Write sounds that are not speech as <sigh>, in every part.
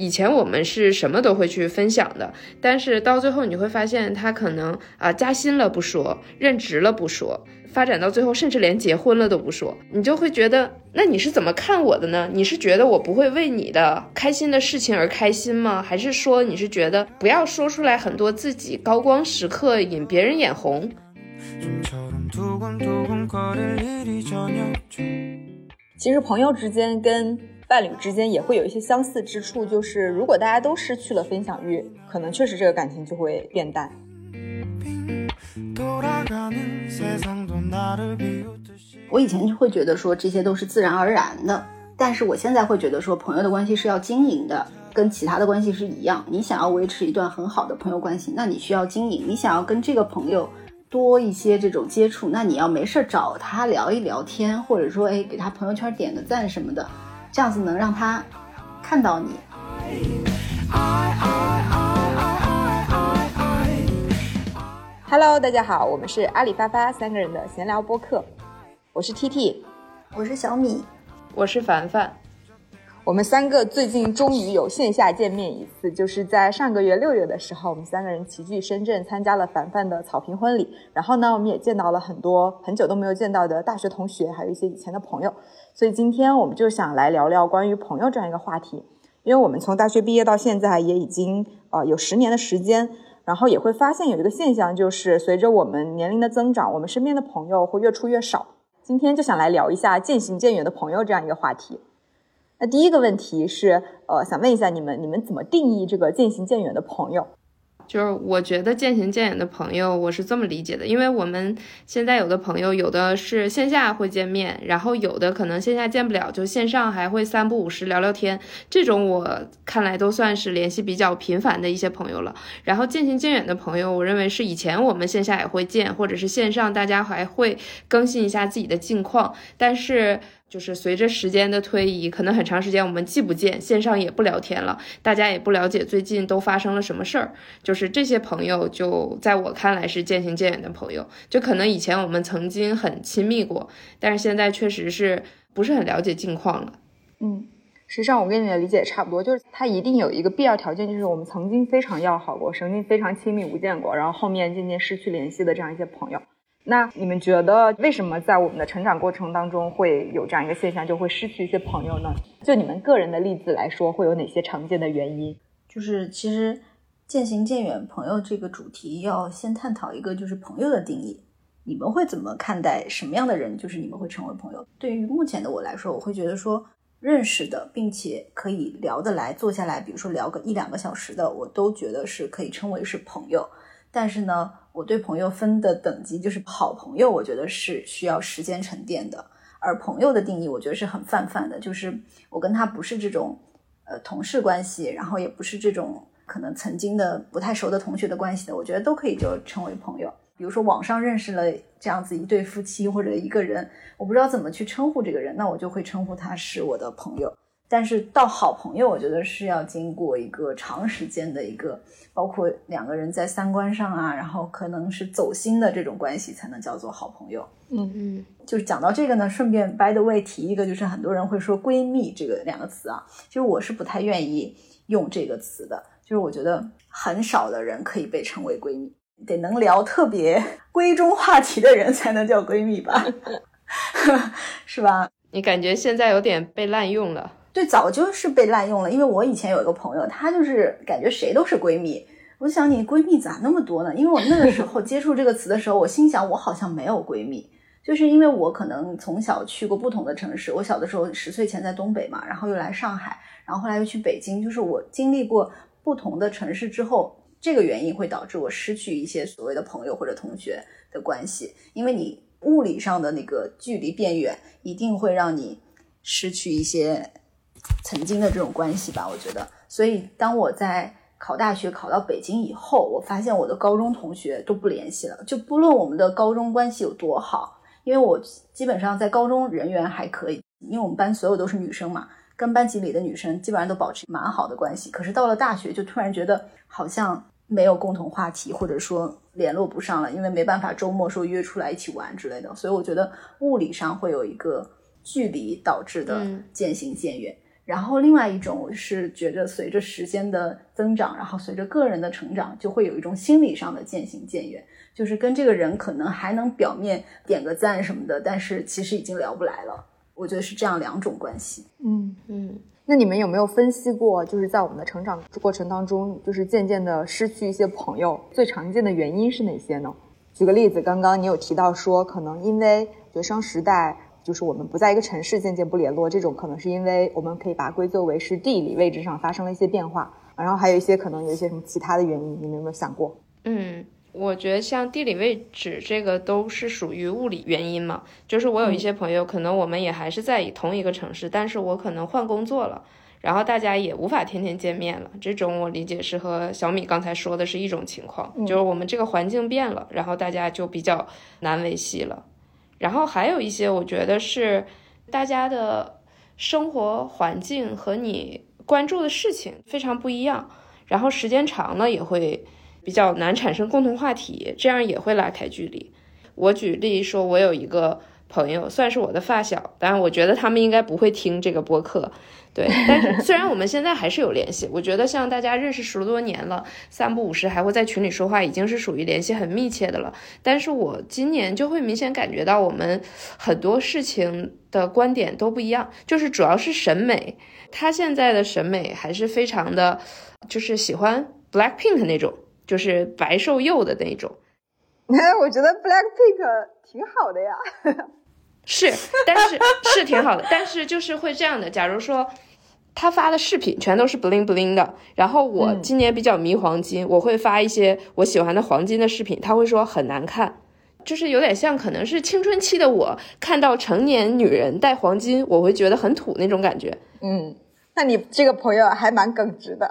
以前我们是什么都会去分享的，但是到最后你会发现，他可能啊加薪了不说，任职了不说，发展到最后甚至连结婚了都不说，你就会觉得，那你是怎么看我的呢？你是觉得我不会为你的开心的事情而开心吗？还是说你是觉得不要说出来很多自己高光时刻引别人眼红？其实朋友之间跟伴侣之间也会有一些相似之处，就是如果大家都失去了分享欲，可能确实这个感情就会变淡。我以前就会觉得说这些都是自然而然的，但是我现在会觉得说朋友的关系是要经营的，跟其他的关系是一样。你想要维持一段很好的朋友关系，那你需要经营。你想要跟这个朋友多一些这种接触，那你要没事找他聊一聊天，或者说哎给他朋友圈点个赞什么的。这样子能让他看到你。Hello，大家好，我们是阿里发发三个人的闲聊播客，我是 T T，我是小米，我是凡凡。我们三个最近终于有线下见面一次，就是在上个月六月的时候，我们三个人齐聚深圳参加了凡凡的草坪婚礼。然后呢，我们也见到了很多很久都没有见到的大学同学，还有一些以前的朋友。所以今天我们就想来聊聊关于朋友这样一个话题。因为我们从大学毕业到现在也已经呃有十年的时间，然后也会发现有一个现象，就是随着我们年龄的增长，我们身边的朋友会越出越少。今天就想来聊一下渐行渐远的朋友这样一个话题。那第一个问题是，呃，想问一下你们，你们怎么定义这个渐行渐远的朋友？就是我觉得渐行渐远的朋友，我是这么理解的，因为我们现在有的朋友，有的是线下会见面，然后有的可能线下见不了，就线上还会三不五时聊聊天，这种我看来都算是联系比较频繁的一些朋友了。然后渐行渐远的朋友，我认为是以前我们线下也会见，或者是线上大家还会更新一下自己的近况，但是。就是随着时间的推移，可能很长时间我们既不见，线上也不聊天了，大家也不了解最近都发生了什么事儿。就是这些朋友，就在我看来是渐行渐远的朋友。就可能以前我们曾经很亲密过，但是现在确实是不是很了解近况了。嗯，实际上我跟你的理解差不多，就是他一定有一个必要条件，就是我们曾经非常要好过，曾经非常亲密无间过，然后后面渐渐失去联系的这样一些朋友。那你们觉得为什么在我们的成长过程当中会有这样一个现象，就会失去一些朋友呢？就你们个人的例子来说，会有哪些常见的原因？就是其实渐行渐远朋友这个主题，要先探讨一个就是朋友的定义。你们会怎么看待什么样的人？就是你们会成为朋友？对于目前的我来说，我会觉得说认识的，并且可以聊得来，坐下来，比如说聊个一两个小时的，我都觉得是可以称为是朋友。但是呢？我对朋友分的等级就是好朋友，我觉得是需要时间沉淀的。而朋友的定义，我觉得是很泛泛的，就是我跟他不是这种呃同事关系，然后也不是这种可能曾经的不太熟的同学的关系的，我觉得都可以就成为朋友。比如说网上认识了这样子一对夫妻或者一个人，我不知道怎么去称呼这个人，那我就会称呼他是我的朋友。但是到好朋友，我觉得是要经过一个长时间的一个，包括两个人在三观上啊，然后可能是走心的这种关系，才能叫做好朋友。嗯嗯，就是讲到这个呢，顺便 by the way 提一个，就是很多人会说闺蜜这个两个词啊，其实我是不太愿意用这个词的，就是我觉得很少的人可以被称为闺蜜，得能聊特别 <laughs> 闺中话题的人才能叫闺蜜吧 <laughs> <laughs> 是吧？你感觉现在有点被滥用了。对，早就是被滥用了。因为我以前有一个朋友，她就是感觉谁都是闺蜜。我想你闺蜜咋那么多呢？因为我那个时候 <laughs> 接触这个词的时候，我心想我好像没有闺蜜，就是因为我可能从小去过不同的城市。我小的时候十岁前在东北嘛，然后又来上海，然后后来又去北京，就是我经历过不同的城市之后，这个原因会导致我失去一些所谓的朋友或者同学的关系。因为你物理上的那个距离变远，一定会让你失去一些。曾经的这种关系吧，我觉得，所以当我在考大学考到北京以后，我发现我的高中同学都不联系了，就不论我们的高中关系有多好，因为我基本上在高中人缘还可以，因为我们班所有都是女生嘛，跟班级里的女生基本上都保持蛮好的关系。可是到了大学，就突然觉得好像没有共同话题，或者说联络不上了，因为没办法周末说约出来一起玩之类的。所以我觉得物理上会有一个距离导致的渐行渐远。然后另外一种是觉着随着时间的增长，然后随着个人的成长，就会有一种心理上的渐行渐远，就是跟这个人可能还能表面点个赞什么的，但是其实已经聊不来了。我觉得是这样两种关系。嗯嗯，那你们有没有分析过，就是在我们的成长过程当中，就是渐渐的失去一些朋友，最常见的原因是哪些呢？举个例子，刚刚你有提到说，可能因为学生时代，就是我们不在一个城市，渐渐不联络，这种可能是因为我们可以把它归作为是地理位置上发生了一些变化，然后还有一些可能有一些什么其他的原因，你们有没有想过？嗯。我觉得像地理位置这个都是属于物理原因嘛，就是我有一些朋友，可能我们也还是在同一个城市，但是我可能换工作了，然后大家也无法天天见面了。这种我理解是和小米刚才说的是一种情况，就是我们这个环境变了，然后大家就比较难维系了。然后还有一些，我觉得是大家的生活环境和你关注的事情非常不一样，然后时间长了也会。比较难产生共同话题，这样也会拉开距离。我举例说，我有一个朋友，算是我的发小，但我觉得他们应该不会听这个播客。对，<laughs> 但是虽然我们现在还是有联系，我觉得像大家认识十多年了，三不五时还会在群里说话，已经是属于联系很密切的了。但是我今年就会明显感觉到，我们很多事情的观点都不一样，就是主要是审美。他现在的审美还是非常的，就是喜欢 Black Pink 那种。就是白瘦幼的那种，哎，<laughs> 我觉得 Black Pink 挺好的呀，是，但是是挺好的，但是就是会这样的。假如说他发的饰品全都是 bling bling 的，然后我今年比较迷黄金，我会发一些我喜欢的黄金的饰品，他会说很难看，就是有点像可能是青春期的我看到成年女人戴黄金，我会觉得很土那种感觉。嗯，那你这个朋友还蛮耿直的。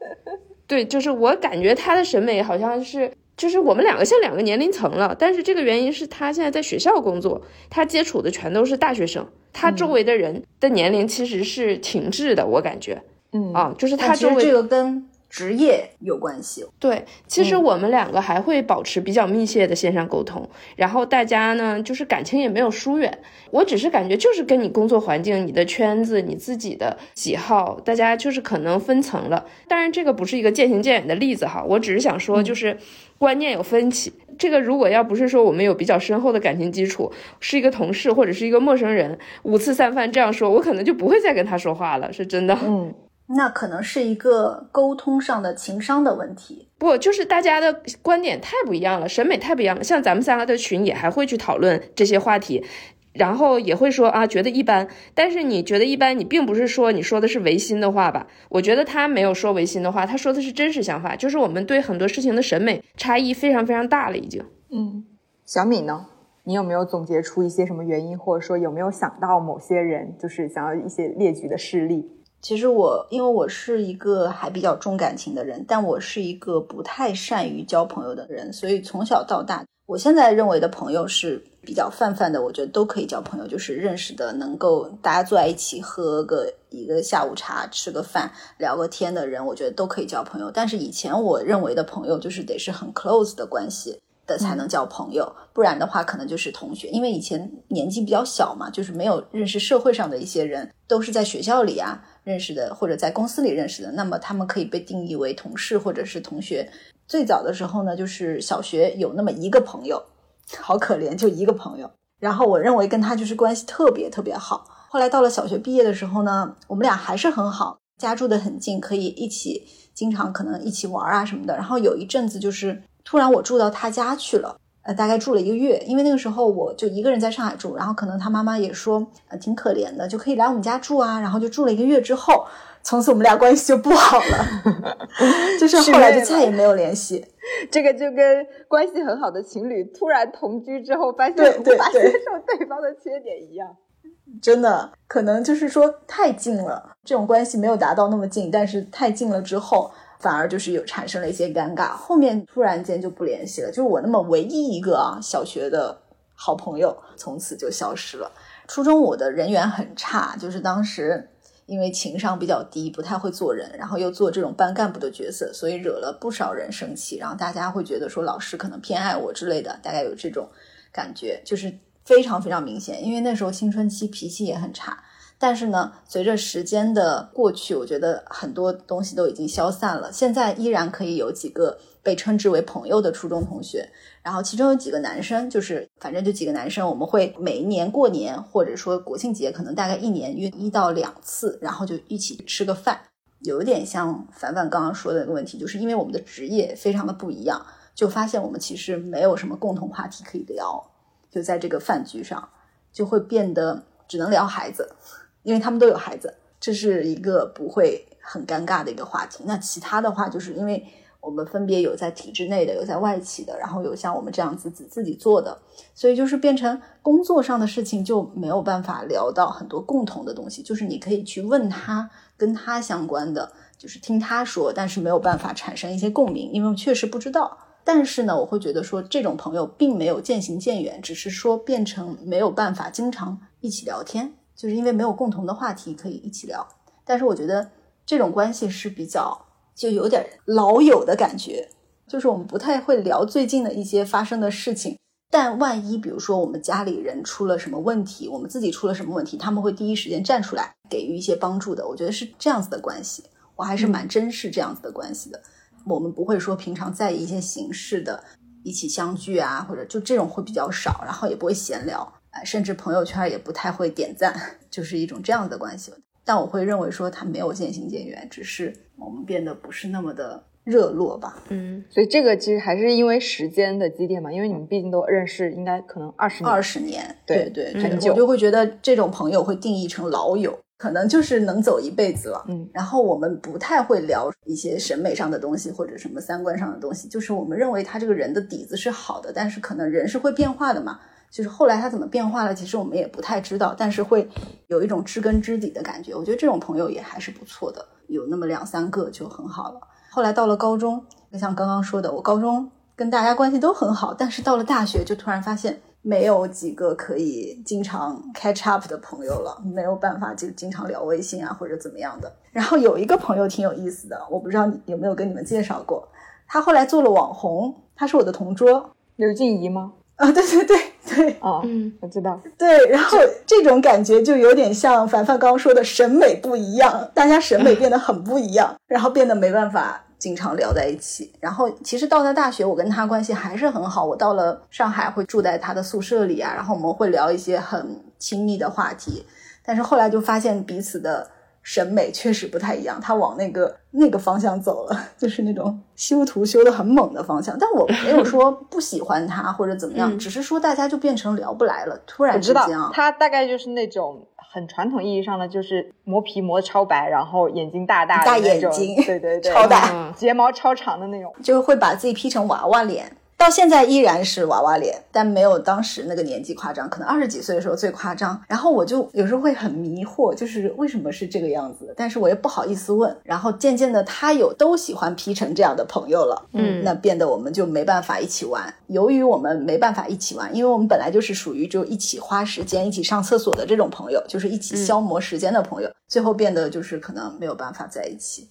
<laughs> 对，就是我感觉他的审美好像是，就是我们两个像两个年龄层了。但是这个原因是他现在在学校工作，他接触的全都是大学生，他周围的人的年龄其实是停滞的，我感觉，嗯啊，就是他周围这个跟。职业有关系，对，其实我们两个还会保持比较密切的线上沟通，然后大家呢，就是感情也没有疏远。我只是感觉，就是跟你工作环境、你的圈子、你自己的喜好，大家就是可能分层了。当然，这个不是一个渐行渐远的例子哈，我只是想说，就是观念有分歧。这个如果要不是说我们有比较深厚的感情基础，是一个同事或者是一个陌生人，五次三番这样说，我可能就不会再跟他说话了，是真的。嗯。那可能是一个沟通上的情商的问题，不就是大家的观点太不一样了，审美太不一样了。像咱们三个的群也还会去讨论这些话题，然后也会说啊觉得一般。但是你觉得一般，你并不是说你说的是违心的话吧？我觉得他没有说违心的话，他说的是真实想法，就是我们对很多事情的审美差异非常非常大了，已经。嗯，小米呢？你有没有总结出一些什么原因，或者说有没有想到某些人，就是想要一些列举的事例？其实我因为我是一个还比较重感情的人，但我是一个不太善于交朋友的人，所以从小到大，我现在认为的朋友是比较泛泛的，我觉得都可以交朋友，就是认识的能够大家坐在一起喝个一个下午茶、吃个饭、聊个天的人，我觉得都可以交朋友。但是以前我认为的朋友就是得是很 close 的关系。的才能交朋友，不然的话可能就是同学。因为以前年纪比较小嘛，就是没有认识社会上的一些人，都是在学校里啊认识的，或者在公司里认识的。那么他们可以被定义为同事或者是同学。最早的时候呢，就是小学有那么一个朋友，好可怜，就一个朋友。然后我认为跟他就是关系特别特别好。后来到了小学毕业的时候呢，我们俩还是很好，家住的很近，可以一起经常可能一起玩啊什么的。然后有一阵子就是。突然我住到他家去了，呃，大概住了一个月，因为那个时候我就一个人在上海住，然后可能他妈妈也说，呃，挺可怜的，就可以来我们家住啊，然后就住了一个月之后，从此我们俩关系就不好了，<laughs> 就是后来就再也没有联系。<laughs> 这个就跟关系很好的情侣突然同居之后发现无法接受对方的缺点一样，<laughs> 真的可能就是说太近了，这种关系没有达到那么近，但是太近了之后。反而就是有产生了一些尴尬，后面突然间就不联系了。就是我那么唯一一个啊小学的好朋友，从此就消失了。初中我的人缘很差，就是当时因为情商比较低，不太会做人，然后又做这种班干部的角色，所以惹了不少人生气。然后大家会觉得说老师可能偏爱我之类的，大概有这种感觉，就是非常非常明显。因为那时候青春期脾气也很差。但是呢，随着时间的过去，我觉得很多东西都已经消散了。现在依然可以有几个被称之为朋友的初中同学，然后其中有几个男生，就是反正就几个男生，我们会每一年过年或者说国庆节，可能大概一年约一到两次，然后就一起吃个饭。有一点像凡凡刚刚说的那个问题，就是因为我们的职业非常的不一样，就发现我们其实没有什么共同话题可以聊，就在这个饭局上就会变得只能聊孩子。因为他们都有孩子，这是一个不会很尴尬的一个话题。那其他的话，就是因为我们分别有在体制内的，有在外企的，然后有像我们这样子自自己做的，所以就是变成工作上的事情就没有办法聊到很多共同的东西。就是你可以去问他跟他相关的，就是听他说，但是没有办法产生一些共鸣，因为确实不知道。但是呢，我会觉得说这种朋友并没有渐行渐远，只是说变成没有办法经常一起聊天。就是因为没有共同的话题可以一起聊，但是我觉得这种关系是比较就有点老友的感觉，就是我们不太会聊最近的一些发生的事情，但万一比如说我们家里人出了什么问题，我们自己出了什么问题，他们会第一时间站出来给予一些帮助的。我觉得是这样子的关系，我还是蛮珍视这样子的关系的。我们不会说平常在意一些形式的一起相聚啊，或者就这种会比较少，然后也不会闲聊。哎，甚至朋友圈也不太会点赞，<laughs> 就是一种这样的关系。但我会认为说他没有渐行渐远，只是我们变得不是那么的热络吧。嗯，所以这个其实还是因为时间的积淀嘛，因为你们毕竟都认识，应该可能二十年。二十年，对对，很久。我就会觉得这种朋友会定义成老友，可能就是能走一辈子了。嗯，然后我们不太会聊一些审美上的东西或者什么三观上的东西，就是我们认为他这个人的底子是好的，但是可能人是会变化的嘛。就是后来他怎么变化了，其实我们也不太知道，但是会有一种知根知底的感觉。我觉得这种朋友也还是不错的，有那么两三个就很好了。后来到了高中，就像刚刚说的，我高中跟大家关系都很好，但是到了大学就突然发现没有几个可以经常 catch up 的朋友了，没有办法就经常聊微信啊或者怎么样的。然后有一个朋友挺有意思的，我不知道你有没有跟你们介绍过，他后来做了网红，他是我的同桌，刘静怡吗？啊，对对对对，哦，嗯，我知道，对，然后这种感觉就有点像凡凡刚刚说的审美不一样，大家审美变得很不一样，然后变得没办法经常聊在一起。然后其实到了大学，我跟他关系还是很好，我到了上海会住在他的宿舍里啊，然后我们会聊一些很亲密的话题，但是后来就发现彼此的。审美确实不太一样，他往那个那个方向走了，<laughs> 就是那种修图修的很猛的方向。但我没有 <laughs> 说不喜欢他或者怎么样，只是说大家就变成聊不来了。突然之间啊，他大概就是那种很传统意义上的，就是磨皮磨超白，然后眼睛大大大眼睛，对对对，超大，睫毛超长的那种，就会把自己 P 成娃娃脸。到现在依然是娃娃脸，但没有当时那个年纪夸张，可能二十几岁的时候最夸张。然后我就有时候会很迷惑，就是为什么是这个样子？但是我又不好意思问。然后渐渐的，他有都喜欢 P 成这样的朋友了，嗯，那变得我们就没办法一起玩。由于我们没办法一起玩，因为我们本来就是属于就一起花时间、一起上厕所的这种朋友，就是一起消磨时间的朋友，最后变得就是可能没有办法在一起。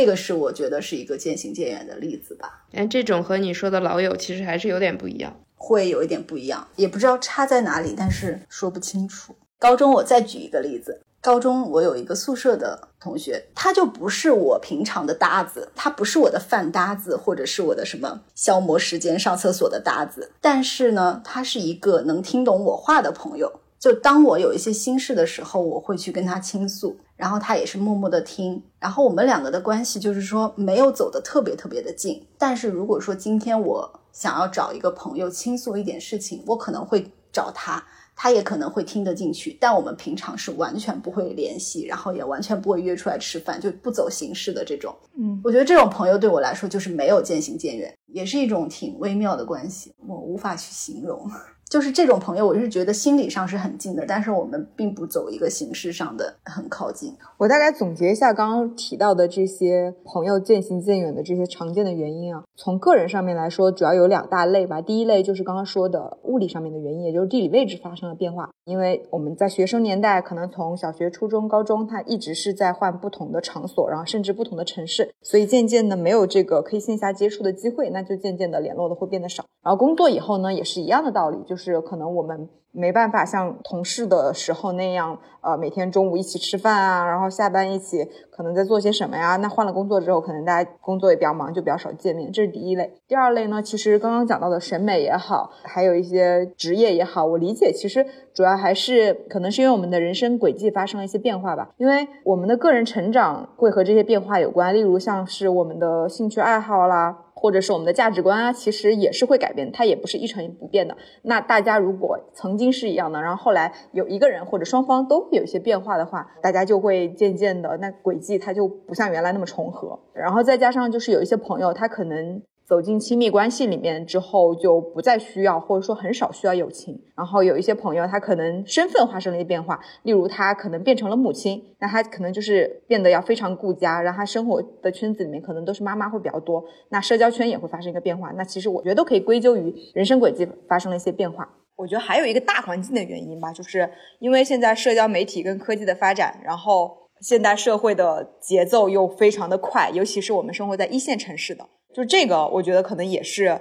这个是我觉得是一个渐行渐远的例子吧。哎，这种和你说的老友其实还是有点不一样，会有一点不一样，也不知道差在哪里，但是说不清楚。高中我再举一个例子，高中我有一个宿舍的同学，他就不是我平常的搭子，他不是我的饭搭子，或者是我的什么消磨时间上厕所的搭子，但是呢，他是一个能听懂我话的朋友。就当我有一些心事的时候，我会去跟他倾诉，然后他也是默默的听，然后我们两个的关系就是说没有走得特别特别的近。但是如果说今天我想要找一个朋友倾诉一点事情，我可能会找他，他也可能会听得进去。但我们平常是完全不会联系，然后也完全不会约出来吃饭，就不走形式的这种。嗯，我觉得这种朋友对我来说就是没有渐行渐远，也是一种挺微妙的关系，我无法去形容。就是这种朋友，我是觉得心理上是很近的，但是我们并不走一个形式上的很靠近。我大概总结一下刚刚提到的这些朋友渐行渐远的这些常见的原因啊，从个人上面来说，主要有两大类吧。第一类就是刚刚说的物理上面的原因，也就是地理位置发生了变化。因为我们在学生年代，可能从小学、初中、高中，他一直是在换不同的场所，然后甚至不同的城市，所以渐渐的没有这个可以线下接触的机会，那就渐渐的联络的会变得少。然后工作以后呢，也是一样的道理，就是是可能我们没办法像同事的时候那样，呃，每天中午一起吃饭啊，然后下班一起可能在做些什么呀？那换了工作之后，可能大家工作也比较忙，就比较少见面。这是第一类。第二类呢，其实刚刚讲到的审美也好，还有一些职业也好，我理解其实主要还是可能是因为我们的人生轨迹发生了一些变化吧。因为我们的个人成长会和这些变化有关，例如像是我们的兴趣爱好啦。或者是我们的价值观啊，其实也是会改变，它也不是一成不变的。那大家如果曾经是一样的，然后后来有一个人或者双方都有一些变化的话，大家就会渐渐的那轨迹它就不像原来那么重合。然后再加上就是有一些朋友，他可能。走进亲密关系里面之后，就不再需要，或者说很少需要友情。然后有一些朋友，他可能身份发生了一些变化，例如他可能变成了母亲，那他可能就是变得要非常顾家，然后他生活的圈子里面可能都是妈妈会比较多，那社交圈也会发生一个变化。那其实我觉得都可以归咎于人生轨迹发生了一些变化。我觉得还有一个大环境的原因吧，就是因为现在社交媒体跟科技的发展，然后现代社会的节奏又非常的快，尤其是我们生活在一线城市的。就这个，我觉得可能也是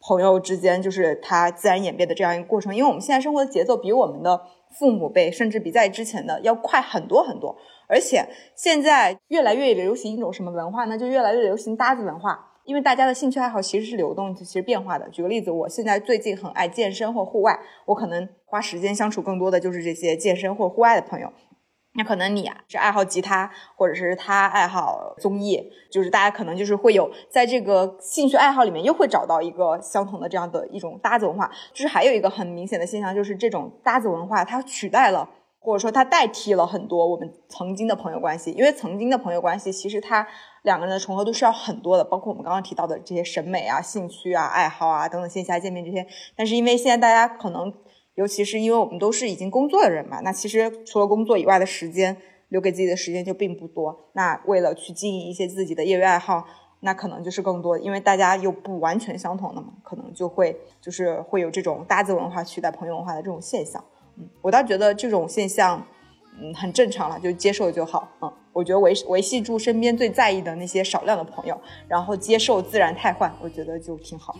朋友之间，就是它自然演变的这样一个过程。因为我们现在生活的节奏比我们的父母辈，甚至比在之前的要快很多很多。而且现在越来越流行一种什么文化呢？就越来越流行搭子文化。因为大家的兴趣爱好其实是流动，其实变化的。举个例子，我现在最近很爱健身或户外，我可能花时间相处更多的就是这些健身或户外的朋友。那可能你啊是爱好吉他，或者是他爱好综艺，就是大家可能就是会有在这个兴趣爱好里面又会找到一个相同的这样的一种搭子文化。就是还有一个很明显的现象，就是这种搭子文化它取代了，或者说它代替了很多我们曾经的朋友关系。因为曾经的朋友关系其实它两个人的重合度是要很多的，包括我们刚刚提到的这些审美啊、兴趣啊、爱好啊等等线下见面这些。但是因为现在大家可能。尤其是因为我们都是已经工作的人嘛，那其实除了工作以外的时间，留给自己的时间就并不多。那为了去经营一些自己的业余爱好，那可能就是更多，因为大家又不完全相同的嘛，可能就会就是会有这种搭子文化取代朋友文化的这种现象。嗯，我倒觉得这种现象，嗯，很正常了，就接受就好。嗯，我觉得维维系住身边最在意的那些少量的朋友，然后接受自然汰换，我觉得就挺好。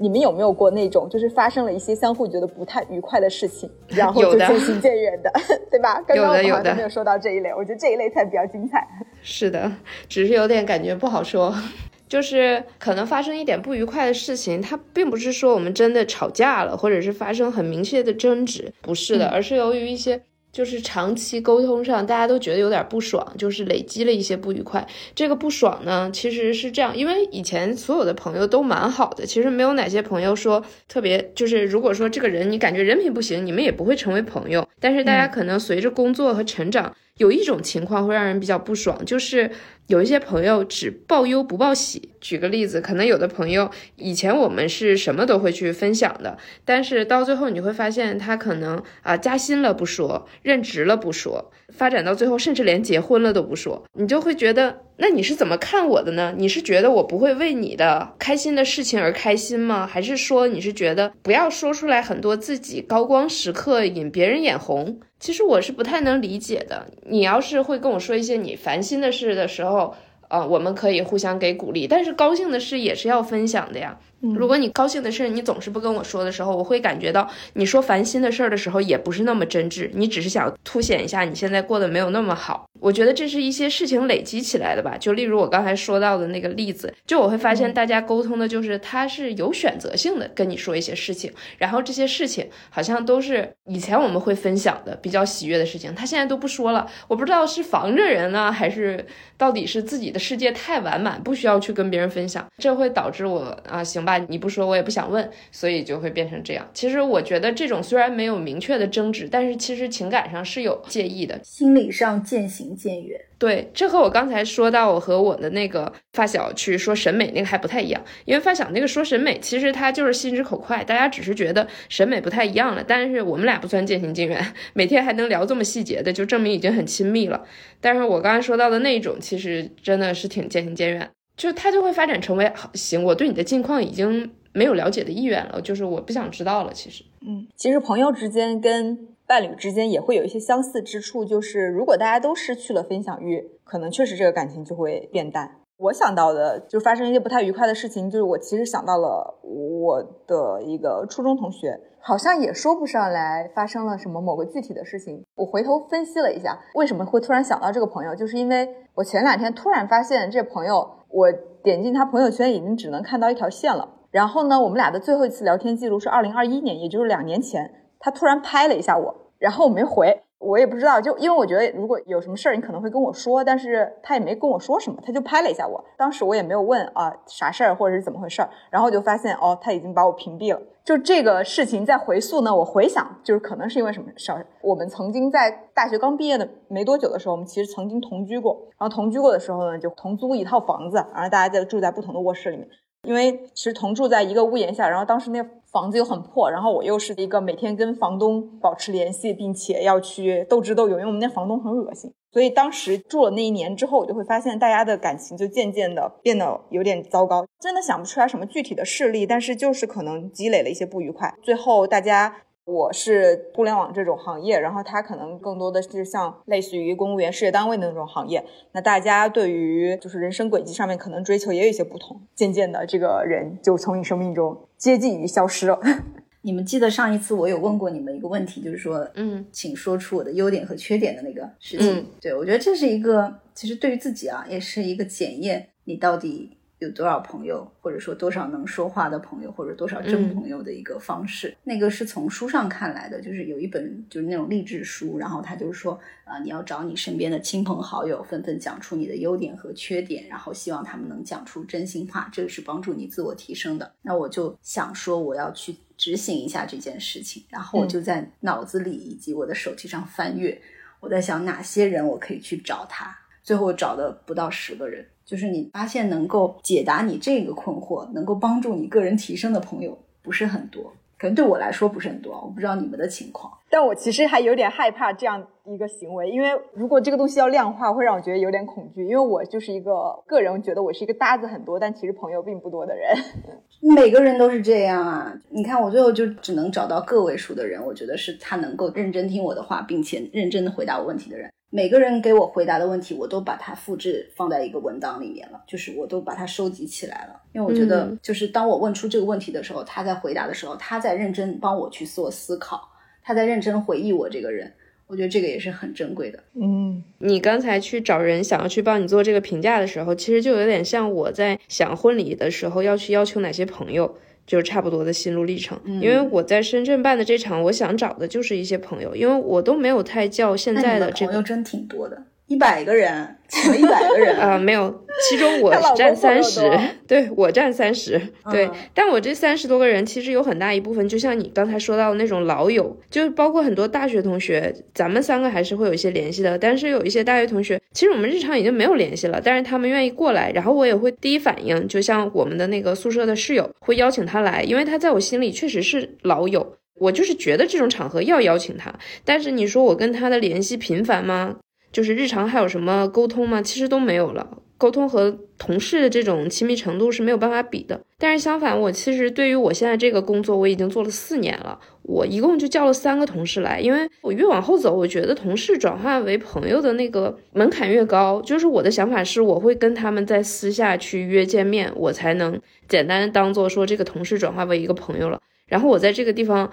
你们有没有过那种，就是发生了一些相互觉得不太愉快的事情，然后就渐行渐远的，<laughs> 对吧？刚刚我们好像没有说到这一类，我觉得这一类才比较精彩。<laughs> 是的，只是有点感觉不好说，<laughs> 就是可能发生一点不愉快的事情，它并不是说我们真的吵架了，或者是发生很明确的争执，不是的，而是由于一些。就是长期沟通上，大家都觉得有点不爽，就是累积了一些不愉快。这个不爽呢，其实是这样，因为以前所有的朋友都蛮好的，其实没有哪些朋友说特别，就是如果说这个人你感觉人品不行，你们也不会成为朋友。但是大家可能随着工作和成长。有一种情况会让人比较不爽，就是有一些朋友只报忧不报喜。举个例子，可能有的朋友以前我们是什么都会去分享的，但是到最后你会发现他可能啊加薪了不说，任职了不说，发展到最后甚至连结婚了都不说，你就会觉得。那你是怎么看我的呢？你是觉得我不会为你的开心的事情而开心吗？还是说你是觉得不要说出来很多自己高光时刻引别人眼红？其实我是不太能理解的。你要是会跟我说一些你烦心的事的时候，呃，我们可以互相给鼓励。但是高兴的事也是要分享的呀。如果你高兴的事你总是不跟我说的时候，我会感觉到你说烦心的事儿的时候也不是那么真挚，你只是想凸显一下你现在过得没有那么好。我觉得这是一些事情累积起来的吧。就例如我刚才说到的那个例子，就我会发现大家沟通的就是他是有选择性的跟你说一些事情，然后这些事情好像都是以前我们会分享的比较喜悦的事情，他现在都不说了。我不知道是防着人呢，还是到底是自己的世界太完满，不需要去跟别人分享，这会导致我啊，行吧。你不说，我也不想问，所以就会变成这样。其实我觉得这种虽然没有明确的争执，但是其实情感上是有介意的，心理上渐行行渐远。对，这和我刚才说到我和我的那个发小去说审美那个还不太一样，因为发小那个说审美，其实他就是心直口快，大家只是觉得审美不太一样了。但是我们俩不算渐行渐远，每天还能聊这么细节的，就证明已经很亲密了。但是我刚才说到的那种，其实真的是挺渐行渐远，就他就会发展成为行，我对你的近况已经没有了解的意愿了，就是我不想知道了。其实，嗯，其实朋友之间跟。伴侣之间也会有一些相似之处，就是如果大家都失去了分享欲，可能确实这个感情就会变淡。我想到的就发生一些不太愉快的事情，就是我其实想到了我的一个初中同学，好像也说不上来发生了什么某个具体的事情。我回头分析了一下，为什么会突然想到这个朋友，就是因为我前两天突然发现这朋友，我点进他朋友圈已经只能看到一条线了。然后呢，我们俩的最后一次聊天记录是二零二一年，也就是两年前。他突然拍了一下我，然后我没回，我也不知道，就因为我觉得如果有什么事儿，你可能会跟我说，但是他也没跟我说什么，他就拍了一下我，当时我也没有问啊啥事儿或者是怎么回事儿，然后就发现哦他已经把我屏蔽了。就这个事情在回溯呢，我回想就是可能是因为什么事儿，我们曾经在大学刚毕业的没多久的时候，我们其实曾经同居过，然后同居过的时候呢，就同租一套房子，然后大家在住在不同的卧室里面。因为其实同住在一个屋檐下，然后当时那房子又很破，然后我又是一个每天跟房东保持联系，并且要去斗智斗勇，因为我们那房东很恶心，所以当时住了那一年之后，我就会发现大家的感情就渐渐的变得有点糟糕，真的想不出来什么具体的事例，但是就是可能积累了一些不愉快，最后大家。我是互联网这种行业，然后他可能更多的是像类似于公务员、事业单位的那种行业。那大家对于就是人生轨迹上面可能追求也有一些不同。渐渐的，这个人就从你生命中接近于消失了。<laughs> 你们记得上一次我有问过你们一个问题，就是说，嗯，请说出我的优点和缺点的那个事情。对我觉得这是一个，其实对于自己啊，也是一个检验你到底。有多少朋友，或者说多少能说话的朋友，或者多少真朋友的一个方式，那个是从书上看来的，就是有一本就是那种励志书，然后他就是说，啊，你要找你身边的亲朋好友，纷纷讲出你的优点和缺点，然后希望他们能讲出真心话，这个是帮助你自我提升的。那我就想说，我要去执行一下这件事情，然后我就在脑子里以及我的手机上翻阅，我在想哪些人我可以去找他，最后找的不到十个人。就是你发现能够解答你这个困惑，能够帮助你个人提升的朋友不是很多，可能对我来说不是很多，我不知道你们的情况。但我其实还有点害怕这样一个行为，因为如果这个东西要量化，会让我觉得有点恐惧。因为我就是一个个人觉得我是一个搭子很多，但其实朋友并不多的人。<laughs> 每个人都是这样啊！你看我最后就只能找到个位数的人，我觉得是他能够认真听我的话，并且认真的回答我问题的人。每个人给我回答的问题，我都把它复制放在一个文档里面了，就是我都把它收集起来了。因为我觉得，就是当我问出这个问题的时候，他在回答的时候，他在认真帮我去做思考，他在认真回忆我这个人。我觉得这个也是很珍贵的。嗯，你刚才去找人想要去帮你做这个评价的时候，其实就有点像我在想婚礼的时候要去要求哪些朋友。就是差不多的心路历程，因为我在深圳办的这场，我想找的就是一些朋友，因为我都没有太叫现在的这朋友真挺多的。一百个人，请了一百个人。啊，<laughs> 没有，其中我占三十，对我占三十，对，但我这三十多个人其实有很大一部分，就像你刚才说到的那种老友，就包括很多大学同学，咱们三个还是会有一些联系的，但是有一些大学同学，其实我们日常已经没有联系了，但是他们愿意过来，然后我也会第一反应，就像我们的那个宿舍的室友，会邀请他来，因为他在我心里确实是老友，我就是觉得这种场合要邀请他，但是你说我跟他的联系频繁吗？就是日常还有什么沟通吗？其实都没有了。沟通和同事的这种亲密程度是没有办法比的。但是相反，我其实对于我现在这个工作，我已经做了四年了。我一共就叫了三个同事来，因为我越往后走，我觉得同事转化为朋友的那个门槛越高。就是我的想法是，我会跟他们在私下去约见面，我才能简单当做说这个同事转化为一个朋友了。然后我在这个地方。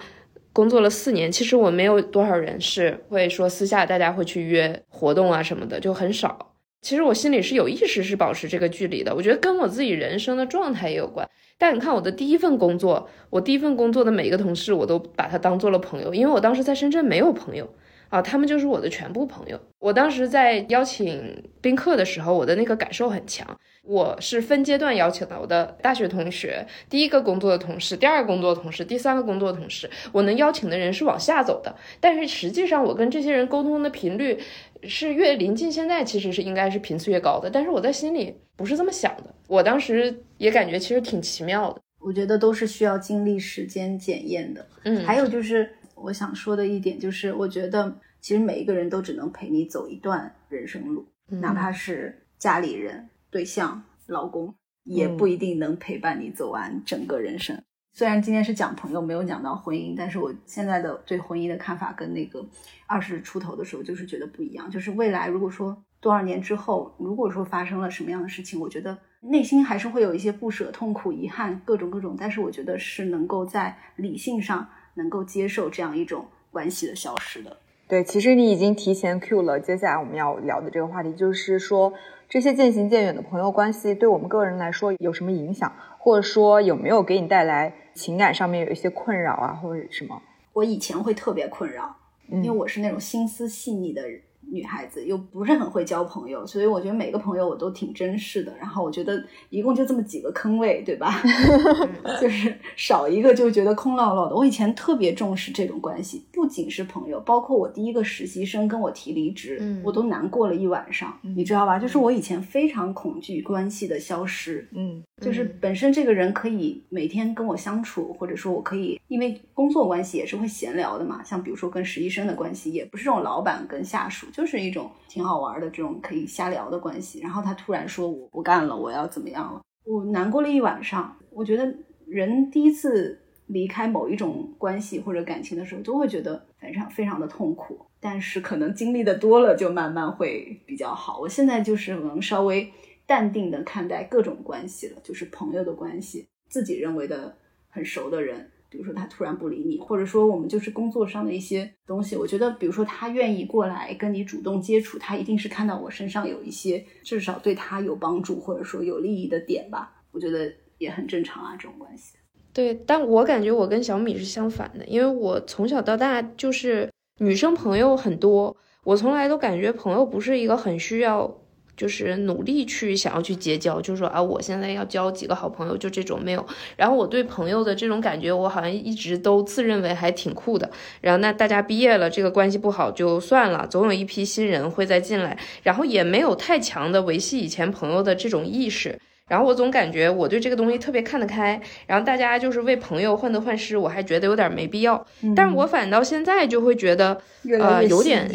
工作了四年，其实我没有多少人是会说私下大家会去约活动啊什么的，就很少。其实我心里是有意识是保持这个距离的，我觉得跟我自己人生的状态也有关。但你看我的第一份工作，我第一份工作的每一个同事，我都把他当做了朋友，因为我当时在深圳没有朋友，啊，他们就是我的全部朋友。我当时在邀请宾客的时候，我的那个感受很强。我是分阶段邀请的，我的大学同学，第一个工作的同事，第二个工作的同事，第三个工作的同事，我能邀请的人是往下走的。但是实际上，我跟这些人沟通的频率是越临近现在，其实是应该是频次越高的。但是我在心里不是这么想的。我当时也感觉其实挺奇妙的。我觉得都是需要经历时间检验的。嗯，还有就是我想说的一点就是，我觉得其实每一个人都只能陪你走一段人生路，哪怕是家里人。对象、老公也不一定能陪伴你走完整个人生。虽然今天是讲朋友，没有讲到婚姻，但是我现在的对婚姻的看法跟那个二十出头的时候就是觉得不一样。就是未来如果说多少年之后，如果说发生了什么样的事情，我觉得内心还是会有一些不舍、痛苦、遗憾，各种各种。但是我觉得是能够在理性上能够接受这样一种关系的消失的。对，其实你已经提前 Q 了，接下来我们要聊的这个话题就是说。这些渐行渐远的朋友关系，对我们个人来说有什么影响，或者说有没有给你带来情感上面有一些困扰啊，或者什么？我以前会特别困扰，因为我是那种心思细腻的人。女孩子又不是很会交朋友，所以我觉得每个朋友我都挺珍视的。然后我觉得一共就这么几个坑位，对吧？<laughs> <laughs> 就是少一个就觉得空落落的。我以前特别重视这种关系，不仅是朋友，包括我第一个实习生跟我提离职，我都难过了一晚上，你知道吧？就是我以前非常恐惧关系的消失，嗯，就是本身这个人可以每天跟我相处，或者说我可以因为工作关系也是会闲聊的嘛。像比如说跟实习生的关系，也不是这种老板跟下属。就是一种挺好玩的这种可以瞎聊的关系，然后他突然说我不干了，我要怎么样了？我难过了一晚上。我觉得人第一次离开某一种关系或者感情的时候，都会觉得非常非常的痛苦。但是可能经历的多了，就慢慢会比较好。我现在就是能稍微淡定的看待各种关系了，就是朋友的关系，自己认为的很熟的人。比如说他突然不理你，或者说我们就是工作上的一些东西，我觉得，比如说他愿意过来跟你主动接触，他一定是看到我身上有一些至少对他有帮助或者说有利益的点吧，我觉得也很正常啊，这种关系。对，但我感觉我跟小米是相反的，因为我从小到大就是女生朋友很多，我从来都感觉朋友不是一个很需要。就是努力去想要去结交，就是说啊，我现在要交几个好朋友，就这种没有。然后我对朋友的这种感觉，我好像一直都自认为还挺酷的。然后那大家毕业了，这个关系不好就算了，总有一批新人会再进来。然后也没有太强的维系以前朋友的这种意识。然后我总感觉我对这个东西特别看得开。然后大家就是为朋友患得患失，我还觉得有点没必要。但是我反倒现在就会觉得，呃，有点。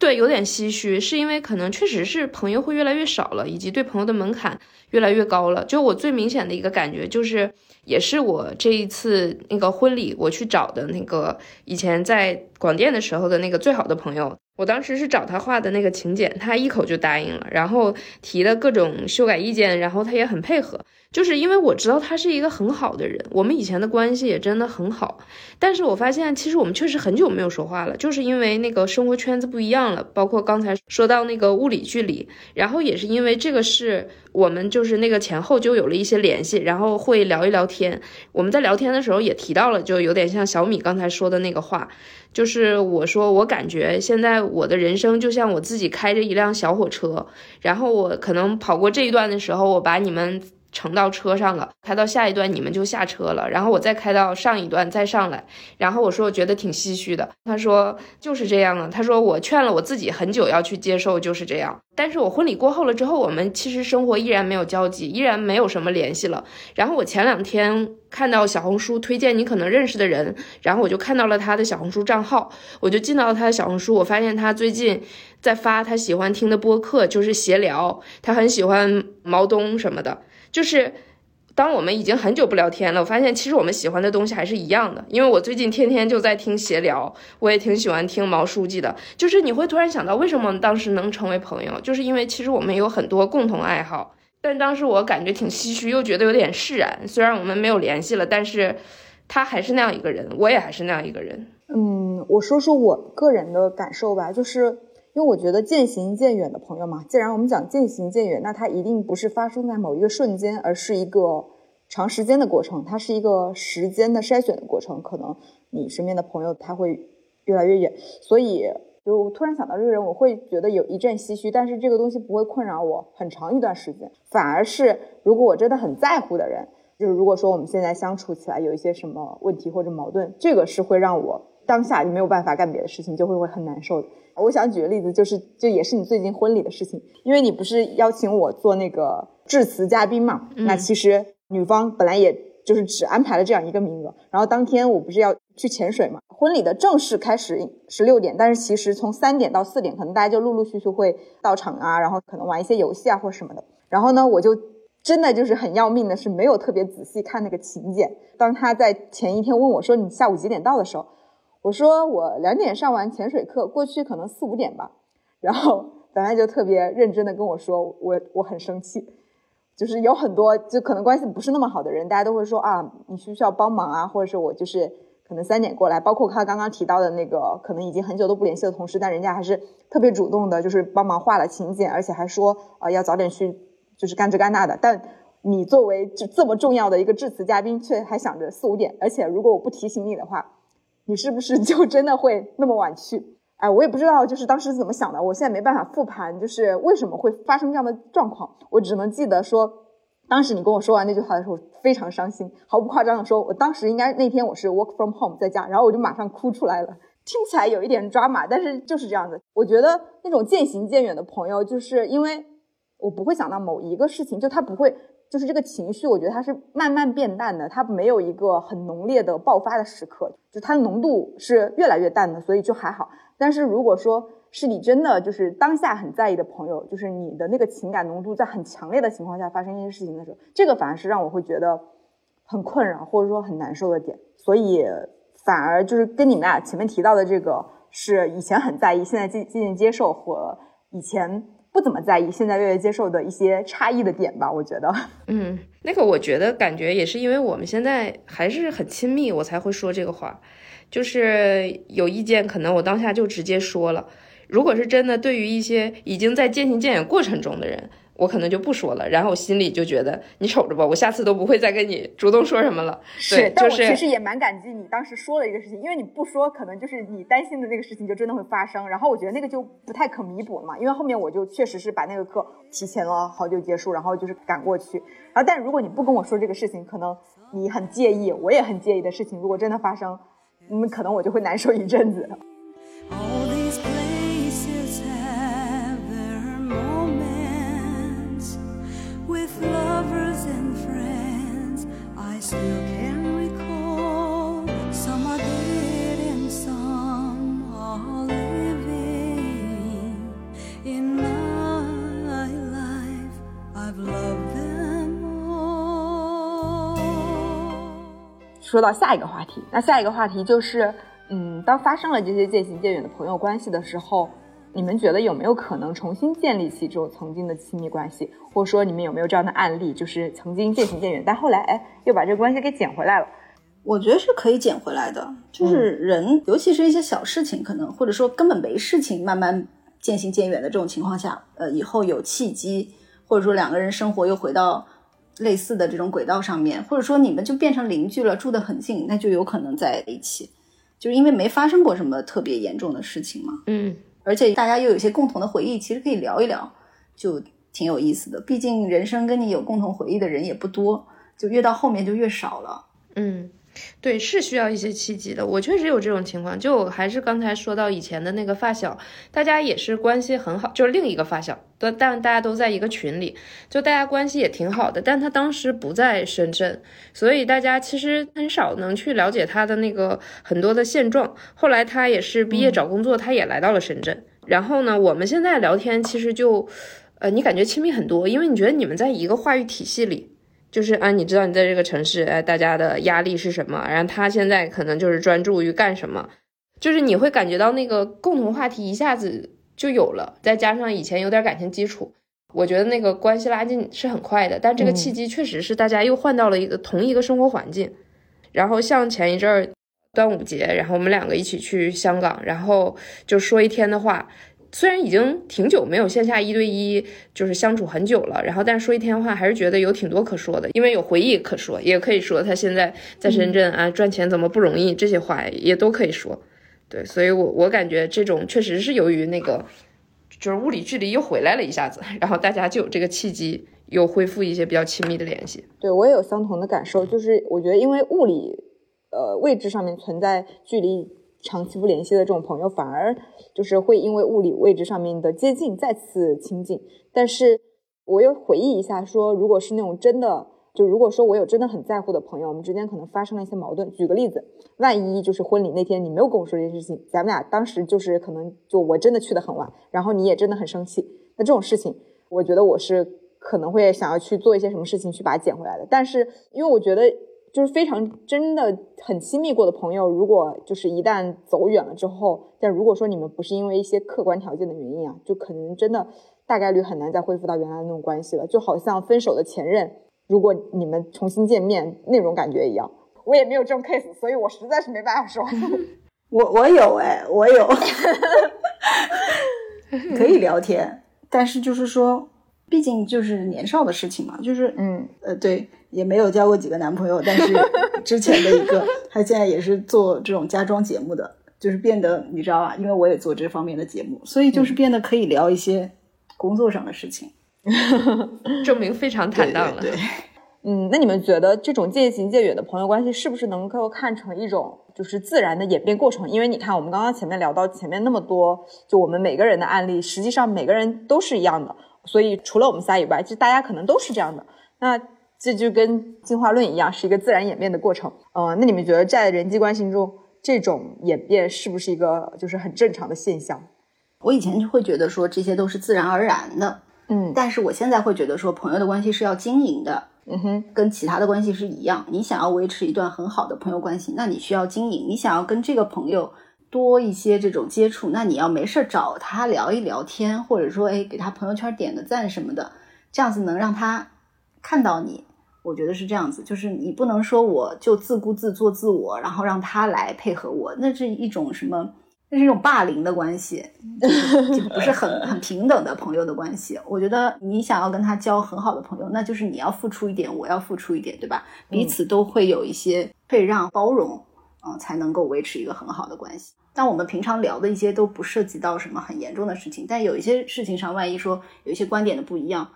对，有点唏嘘，是因为可能确实是朋友会越来越少了，以及对朋友的门槛越来越高了。就我最明显的一个感觉，就是也是我这一次那个婚礼，我去找的那个以前在广电的时候的那个最好的朋友。我当时是找他画的那个请柬，他一口就答应了，然后提了各种修改意见，然后他也很配合。就是因为我知道他是一个很好的人，我们以前的关系也真的很好。但是我发现其实我们确实很久没有说话了，就是因为那个生活圈子不一样了，包括刚才说到那个物理距离，然后也是因为这个事，我们就是那个前后就有了一些联系，然后会聊一聊天。我们在聊天的时候也提到了，就有点像小米刚才说的那个话。就是我说，我感觉现在我的人生就像我自己开着一辆小火车，然后我可能跑过这一段的时候，我把你们。乘到车上了，开到下一段你们就下车了，然后我再开到上一段再上来，然后我说我觉得挺唏嘘的，他说就是这样啊，他说我劝了我自己很久要去接受就是这样，但是我婚礼过后了之后，我们其实生活依然没有交集，依然没有什么联系了。然后我前两天看到小红书推荐你可能认识的人，然后我就看到了他的小红书账号，我就进到他的小红书，我发现他最近在发他喜欢听的播客，就是闲聊，他很喜欢毛东什么的。就是，当我们已经很久不聊天了，我发现其实我们喜欢的东西还是一样的。因为我最近天天就在听闲聊，我也挺喜欢听毛书记的。就是你会突然想到，为什么当时能成为朋友，就是因为其实我们有很多共同爱好。但当时我感觉挺唏嘘，又觉得有点释然。虽然我们没有联系了，但是他还是那样一个人，我也还是那样一个人。嗯，我说说我个人的感受吧，就是。因为我觉得渐行渐远的朋友嘛，既然我们讲渐行渐远，那它一定不是发生在某一个瞬间，而是一个长时间的过程，它是一个时间的筛选的过程。可能你身边的朋友他会越来越远，所以就突然想到这个人，我会觉得有一阵唏嘘，但是这个东西不会困扰我很长一段时间，反而是如果我真的很在乎的人，就是如果说我们现在相处起来有一些什么问题或者矛盾，这个是会让我当下就没有办法干别的事情，就会会很难受的。我想举个例子，就是就也是你最近婚礼的事情，因为你不是邀请我做那个致辞嘉宾嘛，那其实女方本来也。就是只安排了这样一个名额，然后当天我不是要去潜水嘛？婚礼的正式开始十六点，但是其实从三点到四点，可能大家就陆陆续续会到场啊，然后可能玩一些游戏啊或什么的。然后呢，我就真的就是很要命的是，没有特别仔细看那个请柬。当他在前一天问我说你下午几点到的时候，我说我两点上完潜水课，过去可能四五点吧。然后 <laughs> 本来就特别认真的跟我说，我我很生气。就是有很多就可能关系不是那么好的人，大家都会说啊，你需不需要帮忙啊？或者是我就是可能三点过来，包括他刚刚提到的那个可能已经很久都不联系的同事，但人家还是特别主动的，就是帮忙画了请柬，而且还说啊要早点去，就是干这干那的。但你作为这这么重要的一个致辞嘉宾，却还想着四五点，而且如果我不提醒你的话，你是不是就真的会那么晚去？哎，我也不知道，就是当时怎么想的。我现在没办法复盘，就是为什么会发生这样的状况。我只能记得说，当时你跟我说完那句话的时候，非常伤心，毫不夸张的说，我当时应该那天我是 work from home 在家，然后我就马上哭出来了。听起来有一点抓马，但是就是这样子。我觉得那种渐行渐远的朋友，就是因为我不会想到某一个事情，就他不会。就是这个情绪，我觉得它是慢慢变淡的，它没有一个很浓烈的爆发的时刻，就它的浓度是越来越淡的，所以就还好。但是如果说是你真的就是当下很在意的朋友，就是你的那个情感浓度在很强烈的情况下发生一些事情的时候，这个反而是让我会觉得很困扰或者说很难受的点。所以反而就是跟你们俩前面提到的这个，是以前很在意，现在渐渐渐接受和以前。不怎么在意，现在越来越接受的一些差异的点吧，我觉得。<laughs> 嗯，那个我觉得感觉也是因为我们现在还是很亲密，我才会说这个话。就是有意见，可能我当下就直接说了。如果是真的，对于一些已经在渐行渐远过程中的人。我可能就不说了，然后我心里就觉得你瞅着吧，我下次都不会再跟你主动说什么了。是，但我其实也蛮感激你当时说了一个事情，因为你不说，可能就是你担心的那个事情就真的会发生。然后我觉得那个就不太可弥补了嘛，因为后面我就确实是把那个课提前了好久结束，然后就是赶过去。然后，但如果你不跟我说这个事情，可能你很介意，我也很介意的事情，如果真的发生，嗯，可能我就会难受一阵子。说到下一个话题，那下一个话题就是，嗯，当发生了这些渐行渐远的朋友关系的时候，你们觉得有没有可能重新建立起这种曾经的亲密关系？或者说你们有没有这样的案例，就是曾经渐行渐远，但后来哎又把这个关系给捡回来了？我觉得是可以捡回来的，就是人，尤其是一些小事情，可能或者说根本没事情，慢慢渐行渐远的这种情况下，呃，以后有契机，或者说两个人生活又回到。类似的这种轨道上面，或者说你们就变成邻居了，住得很近，那就有可能在一起，就是因为没发生过什么特别严重的事情嘛。嗯，而且大家又有一些共同的回忆，其实可以聊一聊，就挺有意思的。毕竟人生跟你有共同回忆的人也不多，就越到后面就越少了。嗯。对，是需要一些契机的。我确实有这种情况，就还是刚才说到以前的那个发小，大家也是关系很好，就是另一个发小，但但大家都在一个群里，就大家关系也挺好的。但他当时不在深圳，所以大家其实很少能去了解他的那个很多的现状。后来他也是毕业找工作，他也来到了深圳。然后呢，我们现在聊天其实就，呃，你感觉亲密很多，因为你觉得你们在一个话语体系里。就是啊，你知道你在这个城市，哎，大家的压力是什么？然后他现在可能就是专注于干什么，就是你会感觉到那个共同话题一下子就有了，再加上以前有点感情基础，我觉得那个关系拉近是很快的。但这个契机确实是大家又换到了一个同一个生活环境，然后像前一阵儿端午节，然后我们两个一起去香港，然后就说一天的话。虽然已经挺久没有线下一对一就是相处很久了，然后但是说一天话还是觉得有挺多可说的，因为有回忆可说，也可以说他现在在深圳啊赚钱怎么不容易，这些话也都可以说。对，所以我我感觉这种确实是由于那个就是物理距离又回来了一下子，然后大家就有这个契机又恢复一些比较亲密的联系。对我也有相同的感受，就是我觉得因为物理呃位置上面存在距离长期不联系的这种朋友，反而就是会因为物理位置上面的接近再次亲近。但是我又回忆一下，说如果是那种真的。就如果说我有真的很在乎的朋友，我们之间可能发生了一些矛盾。举个例子，万一就是婚礼那天你没有跟我说这件事情，咱们俩当时就是可能就我真的去的很晚，然后你也真的很生气，那这种事情，我觉得我是可能会想要去做一些什么事情去把它捡回来的。但是因为我觉得就是非常真的很亲密过的朋友，如果就是一旦走远了之后，但如果说你们不是因为一些客观条件的原因啊，就可能真的大概率很难再恢复到原来的那种关系了，就好像分手的前任。如果你们重新见面那种感觉一样，我也没有这种 case，所以我实在是没办法说。<laughs> 我我有哎，我有，<laughs> 可以聊天，但是就是说，毕竟就是年少的事情嘛，就是嗯呃对，也没有交过几个男朋友，但是 <laughs> 之前的一个，他现在也是做这种家装节目的，就是变得你知道吧？因为我也做这方面的节目，所以就是变得可以聊一些工作上的事情。<laughs> 证明非常坦荡了。对，<laughs> 嗯，那你们觉得这种渐行渐远的朋友关系是不是能够看成一种就是自然的演变过程？因为你看，我们刚刚前面聊到前面那么多，就我们每个人的案例，实际上每个人都是一样的。所以除了我们仨以外，就大家可能都是这样的。那这就跟进化论一样，是一个自然演变的过程。呃，那你们觉得在人际关系中，这种演变是不是一个就是很正常的现象？我以前就会觉得说这些都是自然而然的。嗯，但是我现在会觉得说，朋友的关系是要经营的，嗯哼，跟其他的关系是一样。你想要维持一段很好的朋友关系，那你需要经营。你想要跟这个朋友多一些这种接触，那你要没事找他聊一聊天，或者说，哎，给他朋友圈点个赞什么的，这样子能让他看到你。我觉得是这样子，就是你不能说我就自顾自做自我，然后让他来配合我，那是一种什么？那是一种霸凌的关系，就不是很很平等的朋友的关系。我觉得你想要跟他交很好的朋友，那就是你要付出一点，我要付出一点，对吧？彼此都会有一些退让、包容，嗯，才能够维持一个很好的关系。但我们平常聊的一些都不涉及到什么很严重的事情，但有一些事情上，万一说有一些观点的不一样，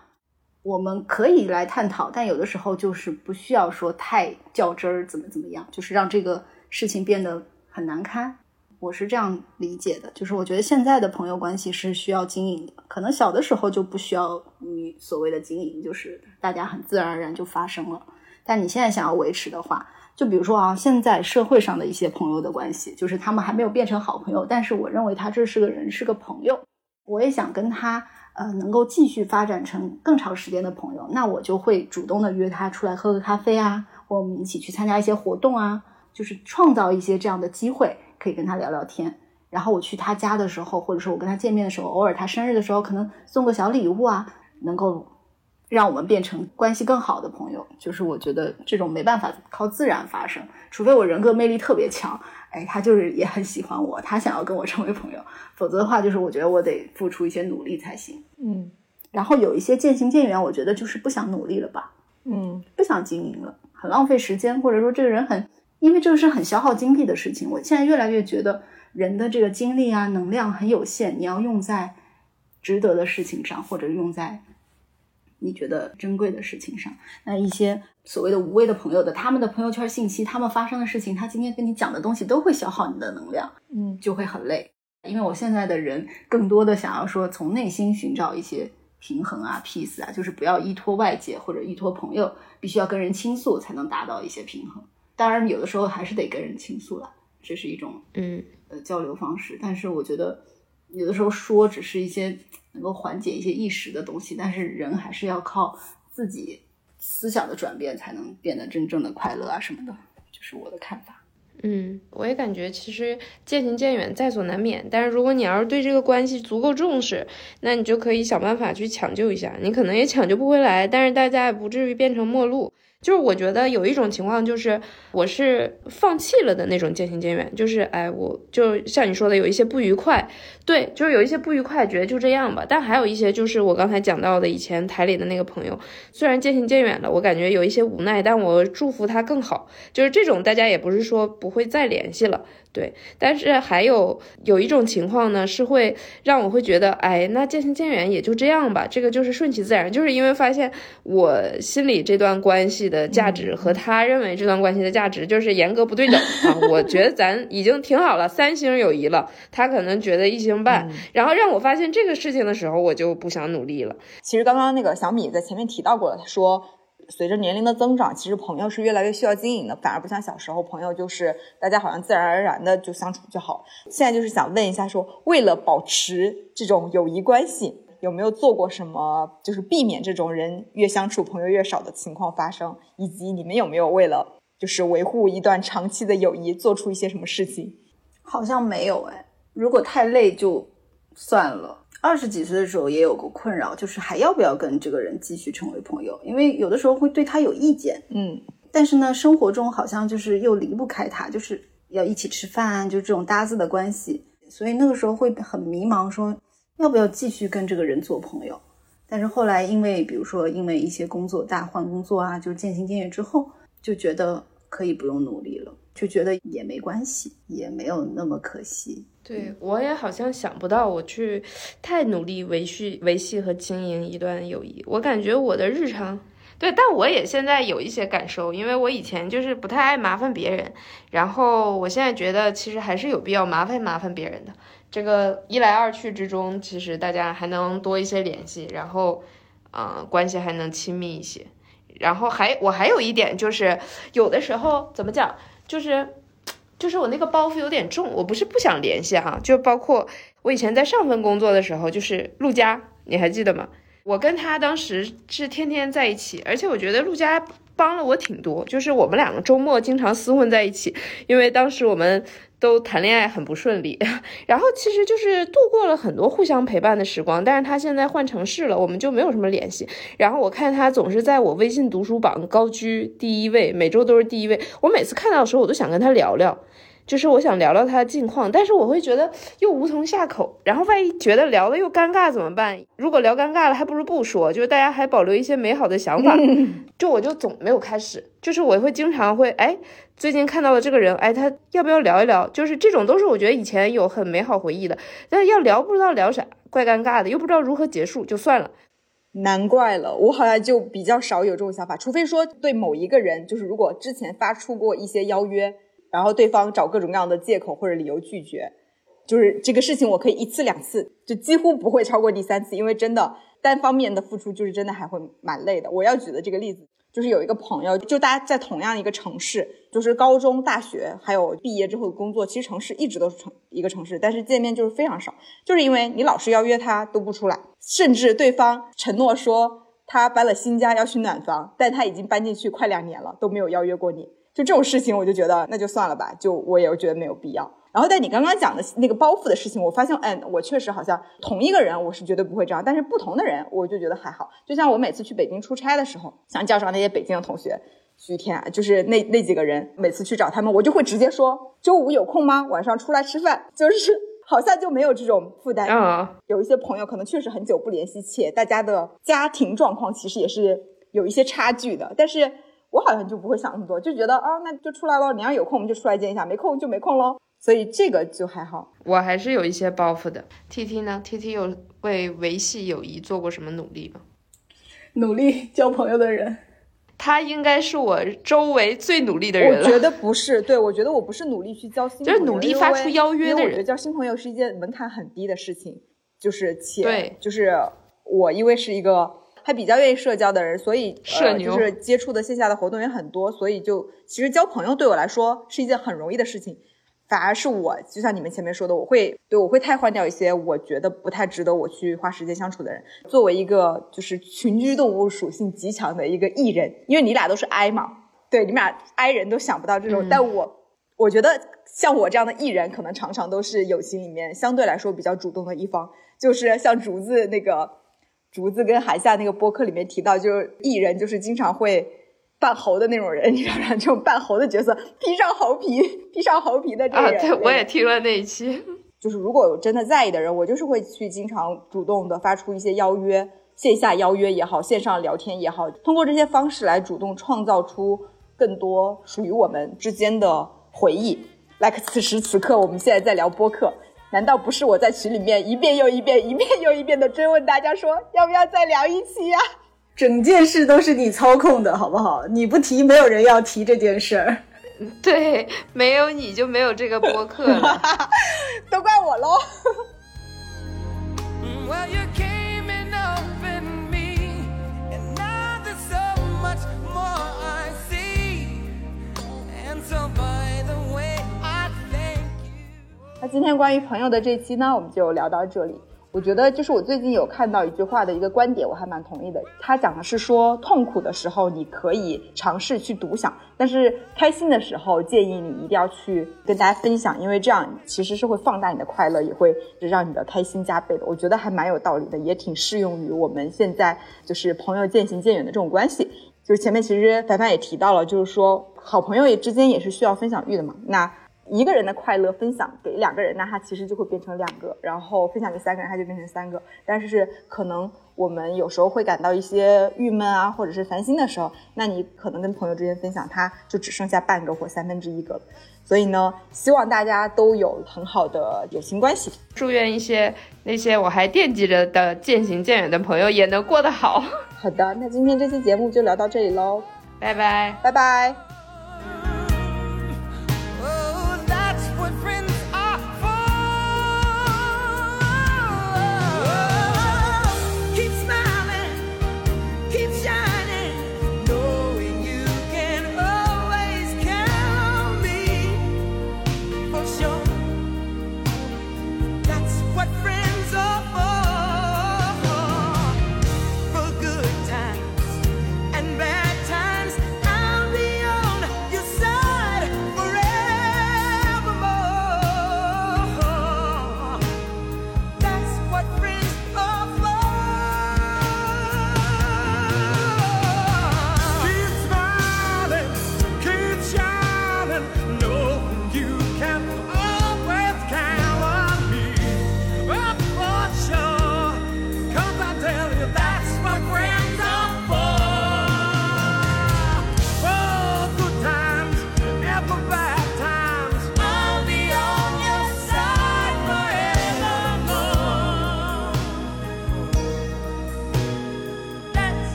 我们可以来探讨。但有的时候就是不需要说太较真儿，怎么怎么样，就是让这个事情变得很难堪。我是这样理解的，就是我觉得现在的朋友关系是需要经营的，可能小的时候就不需要你所谓的经营，就是大家很自然而然就发生了。但你现在想要维持的话，就比如说啊，现在社会上的一些朋友的关系，就是他们还没有变成好朋友，但是我认为他这是个人，是个朋友，我也想跟他呃能够继续发展成更长时间的朋友，那我就会主动的约他出来喝个咖啡啊，或我们一起去参加一些活动啊，就是创造一些这样的机会。可以跟他聊聊天，然后我去他家的时候，或者说我跟他见面的时候，偶尔他生日的时候，可能送个小礼物啊，能够让我们变成关系更好的朋友。就是我觉得这种没办法靠自然发生，除非我人格魅力特别强，哎，他就是也很喜欢我，他想要跟我成为朋友，否则的话，就是我觉得我得付出一些努力才行。嗯，然后有一些渐行渐远，我觉得就是不想努力了吧，嗯，不想经营了，很浪费时间，或者说这个人很。因为这个是很消耗精力的事情，我现在越来越觉得人的这个精力啊、能量很有限，你要用在值得的事情上，或者用在你觉得珍贵的事情上。那一些所谓的无谓的朋友的，他们的朋友圈信息，他们发生的事情，他今天跟你讲的东西，都会消耗你的能量，嗯，就会很累。因为我现在的人更多的想要说，从内心寻找一些平衡啊、peace 啊，就是不要依托外界或者依托朋友，必须要跟人倾诉才能达到一些平衡。当然，有的时候还是得跟人倾诉了，这是一种嗯呃交流方式。但是我觉得有的时候说只是一些能够缓解一些一时的东西，但是人还是要靠自己思想的转变才能变得真正的快乐啊什么的，这是我的看法。嗯，我也感觉其实渐行渐远在所难免，但是如果你要是对这个关系足够重视，那你就可以想办法去抢救一下。你可能也抢救不回来，但是大家也不至于变成陌路。就是我觉得有一种情况，就是我是放弃了的那种渐行渐远，就是哎，我就像你说的，有一些不愉快，对，就是有一些不愉快，觉得就这样吧。但还有一些就是我刚才讲到的，以前台里的那个朋友，虽然渐行渐远了，我感觉有一些无奈，但我祝福他更好。就是这种，大家也不是说不会再联系了。对，但是还有有一种情况呢，是会让我会觉得，哎，那渐行渐远也就这样吧，这个就是顺其自然，就是因为发现我心里这段关系的价值和他认为这段关系的价值就是严格不对等啊。我觉得咱已经挺好了，三星友谊了，他可能觉得一星半，然后让我发现这个事情的时候，我就不想努力了。其实刚刚那个小米在前面提到过了，他说。随着年龄的增长，其实朋友是越来越需要经营的，反而不像小时候，朋友就是大家好像自然而然的就相处就好。现在就是想问一下，说为了保持这种友谊关系，有没有做过什么，就是避免这种人越相处朋友越少的情况发生？以及你们有没有为了就是维护一段长期的友谊，做出一些什么事情？好像没有哎，如果太累就算了。二十几岁的时候也有过困扰，就是还要不要跟这个人继续成为朋友？因为有的时候会对他有意见，嗯，但是呢，生活中好像就是又离不开他，就是要一起吃饭，就这种搭子的关系，所以那个时候会很迷茫，说要不要继续跟这个人做朋友？但是后来因为比如说因为一些工作大换工作啊，就渐行渐远之后，就觉得可以不用努力了，就觉得也没关系，也没有那么可惜。对我也好像想不到我去太努力维续维系和经营一段友谊，我感觉我的日常，对，但我也现在有一些感受，因为我以前就是不太爱麻烦别人，然后我现在觉得其实还是有必要麻烦麻烦别人的，这个一来二去之中，其实大家还能多一些联系，然后，嗯，关系还能亲密一些，然后还我还有一点就是有的时候怎么讲，就是。就是我那个包袱有点重，我不是不想联系哈，就包括我以前在上份工作的时候，就是陆佳，你还记得吗？我跟他当时是天天在一起，而且我觉得陆佳帮了我挺多，就是我们两个周末经常厮混在一起，因为当时我们。都谈恋爱很不顺利，<laughs> 然后其实就是度过了很多互相陪伴的时光。但是他现在换城市了，我们就没有什么联系。然后我看他总是在我微信读书榜高居第一位，每周都是第一位。我每次看到的时候，我都想跟他聊聊。就是我想聊聊他的近况，但是我会觉得又无从下口，然后万一觉得聊的又尴尬怎么办？如果聊尴尬了，还不如不说，就是大家还保留一些美好的想法。<laughs> 就我就总没有开始，就是我会经常会哎，最近看到了这个人，哎，他要不要聊一聊？就是这种都是我觉得以前有很美好回忆的，但是要聊不知道聊啥，怪尴尬的，又不知道如何结束，就算了。难怪了，我好像就比较少有这种想法，除非说对某一个人，就是如果之前发出过一些邀约。然后对方找各种各样的借口或者理由拒绝，就是这个事情我可以一次两次，就几乎不会超过第三次，因为真的单方面的付出就是真的还会蛮累的。我要举的这个例子就是有一个朋友，就大家在同样一个城市，就是高中、大学还有毕业之后的工作，其实城市一直都是城一个城市，但是见面就是非常少，就是因为你老是邀约他都不出来，甚至对方承诺说他搬了新家要去暖房，但他已经搬进去快两年了都没有邀约过你。就这种事情，我就觉得那就算了吧，就我也觉得没有必要。然后，在你刚刚讲的那个包袱的事情，我发现，嗯，我确实好像同一个人，我是绝对不会这样，但是不同的人，我就觉得还好。就像我每次去北京出差的时候，想叫上那些北京的同学，徐天，就是那那几个人，每次去找他们，我就会直接说，周五有空吗？晚上出来吃饭，就是好像就没有这种负担。啊，有一些朋友可能确实很久不联系，且大家的家庭状况其实也是有一些差距的，但是。我好像就不会想那么多，就觉得啊，那就出来咯，你要有空我们就出来见一下，没空就没空喽。所以这个就还好。我还是有一些包袱的。T T 呢？T T 有为维系友谊做过什么努力吗？努力交朋友的人，他应该是我周围最努力的人我觉得不是，对我觉得我不是努力去交新，就是努力发出邀约的人。我觉得交新朋友是一件门槛很低的事情，就是且对，就是我因为是一个。还比较愿意社交的人，所以呃，就是接触的线下的活动也很多，所以就其实交朋友对我来说是一件很容易的事情。反而是我，就像你们前面说的，我会对我会太换掉一些我觉得不太值得我去花时间相处的人。作为一个就是群居动物属性极强的一个艺人，因为你俩都是 I 嘛，对，你们俩 I 人都想不到这种，但我我觉得像我这样的艺人，可能常常都是友情里面相对来说比较主动的一方，就是像竹子那个。竹子跟海夏那个播客里面提到，就是艺人就是经常会扮猴的那种人，你知道吗？<laughs> 这种扮猴的角色，披上猴皮，披上猴皮的这个人。啊，对，我也听了那一期。<laughs> 就是如果有真的在意的人，我就是会去经常主动的发出一些邀约，线下邀约也好，线上聊天也好，通过这些方式来主动创造出更多属于我们之间的回忆。like 此时此刻我们现在在聊播客，难道不是我在群里面一遍又一遍、一遍又一遍的追问大家说要不要再聊一期呀？整件事都是你操控的，好不好？你不提，没有人要提这件事儿。对，没有你就没有这个播客了，<laughs> 都怪我喽。那今天关于朋友的这期呢，我们就聊到这里。我觉得就是我最近有看到一句话的一个观点，我还蛮同意的。他讲的是说，痛苦的时候你可以尝试去独享，但是开心的时候建议你一定要去跟大家分享，因为这样其实是会放大你的快乐，也会让你的开心加倍的。我觉得还蛮有道理的，也挺适用于我们现在就是朋友渐行渐远的这种关系。就是前面其实凡凡也提到了，就是说好朋友也之间也是需要分享欲的嘛。那一个人的快乐分享给两个人，那他其实就会变成两个；然后分享给三个人，他就变成三个。但是可能我们有时候会感到一些郁闷啊，或者是烦心的时候，那你可能跟朋友之间分享，他就只剩下半个或三分之一个了。所以呢，希望大家都有很好的友情关系。祝愿一些那些我还惦记着的渐行渐远的朋友也能过得好。<laughs> 好的，那今天这期节目就聊到这里喽，拜拜，拜拜。